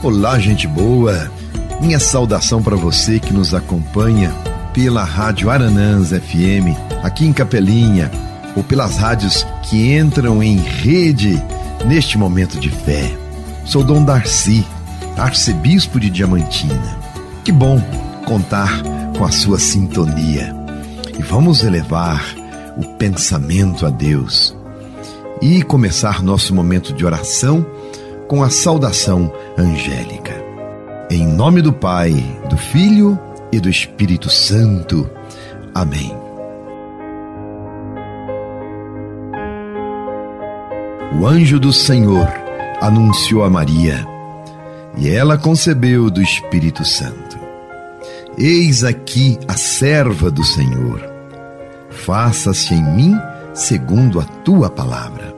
Olá, gente boa. Minha saudação para você que nos acompanha pela Rádio Aranãs FM, aqui em Capelinha, ou pelas rádios que entram em rede neste momento de fé. Sou Dom Darcy, arcebispo de Diamantina. Que bom contar com a sua sintonia. E vamos elevar o pensamento a Deus e começar nosso momento de oração com a saudação angélica. Em nome do Pai, do Filho e do Espírito Santo. Amém. O anjo do Senhor anunciou a Maria, e ela concebeu do Espírito Santo. Eis aqui a serva do Senhor. Faça-se em mim segundo a tua palavra.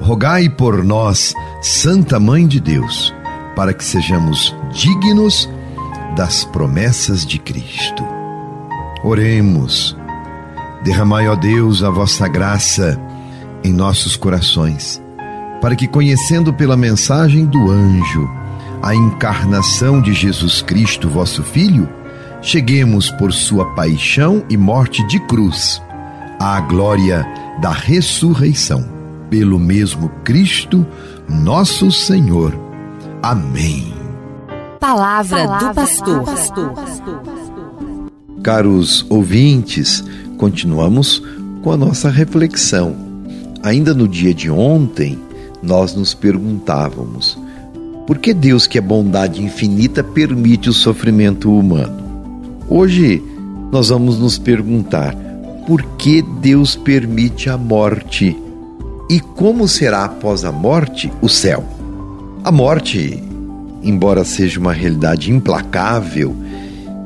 Rogai por nós, Santa Mãe de Deus, para que sejamos dignos das promessas de Cristo. Oremos. Derramai, ó Deus, a vossa graça em nossos corações, para que, conhecendo pela mensagem do anjo a encarnação de Jesus Cristo, vosso Filho, cheguemos por sua paixão e morte de cruz à glória da ressurreição. Pelo mesmo Cristo, nosso Senhor. Amém. Palavra, Palavra do pastor. pastor. Caros ouvintes, continuamos com a nossa reflexão. Ainda no dia de ontem, nós nos perguntávamos: por que Deus, que é bondade infinita, permite o sofrimento humano? Hoje, nós vamos nos perguntar: por que Deus permite a morte? E como será após a morte o céu? A morte embora seja uma realidade implacável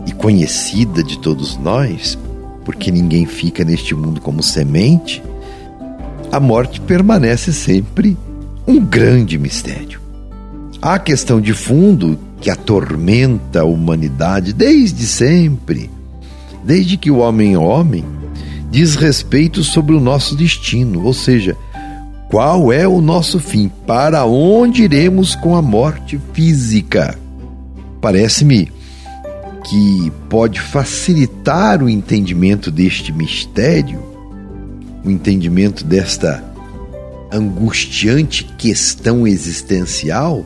e conhecida de todos nós, porque ninguém fica neste mundo como semente, a morte permanece sempre um grande mistério. Há a questão de fundo que atormenta a humanidade desde sempre, desde que o homem é homem, diz respeito sobre o nosso destino, ou seja, qual é o nosso fim? Para onde iremos com a morte física? Parece-me que pode facilitar o entendimento deste mistério, o entendimento desta angustiante questão existencial,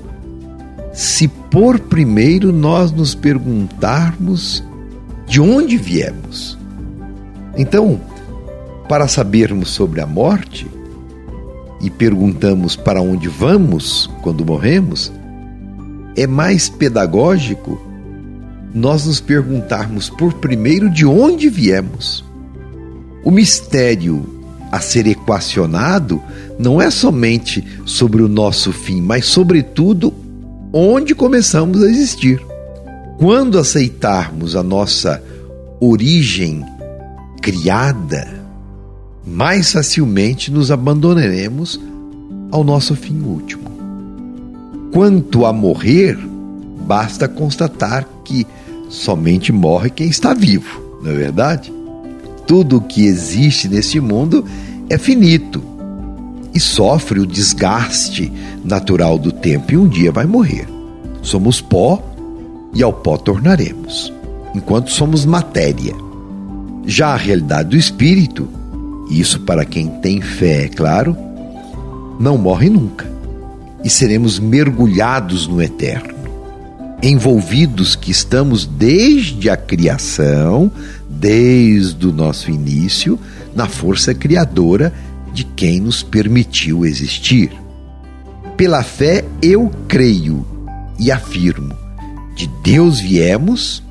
se por primeiro nós nos perguntarmos de onde viemos. Então, para sabermos sobre a morte, e perguntamos para onde vamos quando morremos, é mais pedagógico nós nos perguntarmos por primeiro de onde viemos. O mistério a ser equacionado não é somente sobre o nosso fim, mas, sobretudo, onde começamos a existir. Quando aceitarmos a nossa origem criada, mais facilmente nos abandonaremos ao nosso fim último. Quanto a morrer, basta constatar que somente morre quem está vivo, não é verdade? Tudo o que existe nesse mundo é finito e sofre o desgaste natural do tempo e um dia vai morrer. Somos pó e ao pó tornaremos, enquanto somos matéria. Já a realidade do espírito isso para quem tem fé, é claro, não morre nunca. E seremos mergulhados no eterno, envolvidos que estamos desde a criação, desde o nosso início, na força criadora de quem nos permitiu existir. Pela fé eu creio e afirmo: de Deus viemos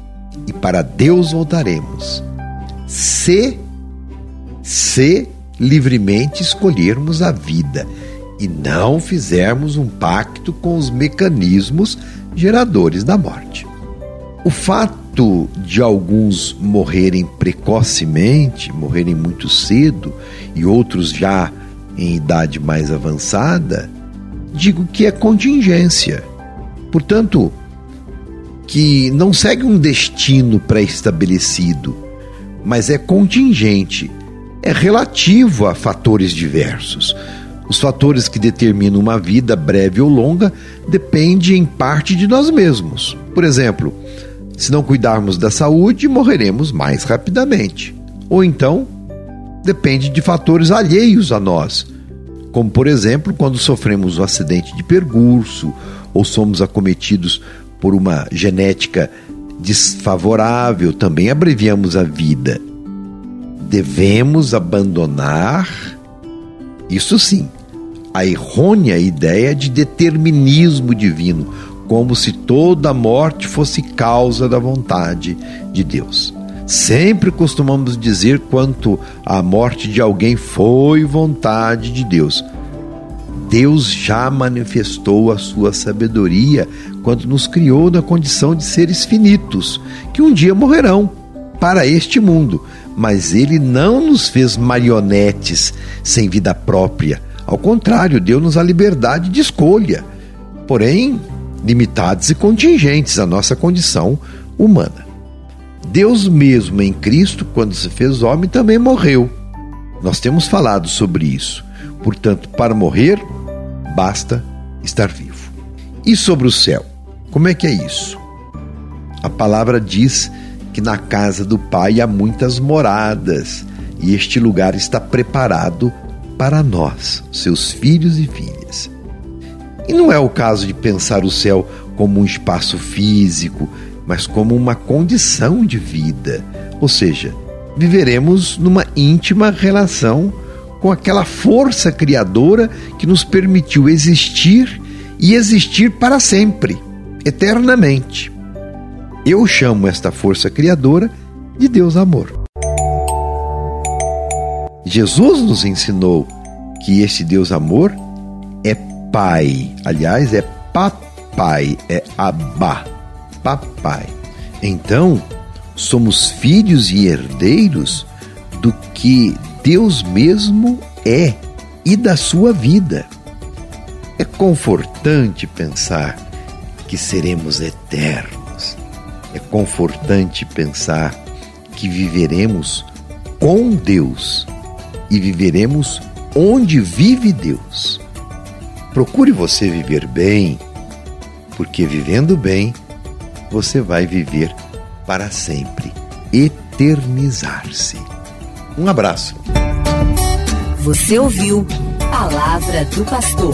e para Deus voltaremos. Se se livremente escolhermos a vida e não fizermos um pacto com os mecanismos geradores da morte. O fato de alguns morrerem precocemente, morrerem muito cedo, e outros já em idade mais avançada, digo que é contingência. Portanto, que não segue um destino pré-estabelecido, mas é contingente, é relativo a fatores diversos. Os fatores que determinam uma vida breve ou longa dependem em parte de nós mesmos. Por exemplo, se não cuidarmos da saúde, morreremos mais rapidamente. Ou então, depende de fatores alheios a nós, como por exemplo, quando sofremos um acidente de percurso ou somos acometidos por uma genética desfavorável, também abreviamos a vida. Devemos abandonar, isso sim, a errônea ideia de determinismo divino, como se toda morte fosse causa da vontade de Deus. Sempre costumamos dizer quanto a morte de alguém foi vontade de Deus. Deus já manifestou a sua sabedoria quando nos criou na condição de seres finitos, que um dia morrerão para este mundo, mas ele não nos fez marionetes sem vida própria, ao contrário, deu-nos a liberdade de escolha, porém limitados e contingentes à nossa condição humana. Deus mesmo em Cristo, quando se fez homem, também morreu. Nós temos falado sobre isso. Portanto, para morrer, basta estar vivo. E sobre o céu? Como é que é isso? A palavra diz que na casa do Pai há muitas moradas e este lugar está preparado para nós, seus filhos e filhas. E não é o caso de pensar o céu como um espaço físico, mas como uma condição de vida. Ou seja, viveremos numa íntima relação com aquela força criadora que nos permitiu existir e existir para sempre, eternamente. Eu chamo esta força criadora de Deus Amor. Jesus nos ensinou que esse Deus amor é Pai, aliás, é Papai, é Abá, Papai. Então, somos filhos e herdeiros do que Deus mesmo é e da sua vida. É confortante pensar que seremos eternos. É confortante pensar que viveremos com Deus e viveremos onde vive Deus. Procure você viver bem, porque vivendo bem, você vai viver para sempre, eternizar-se. Um abraço. Você ouviu Palavra do Pastor.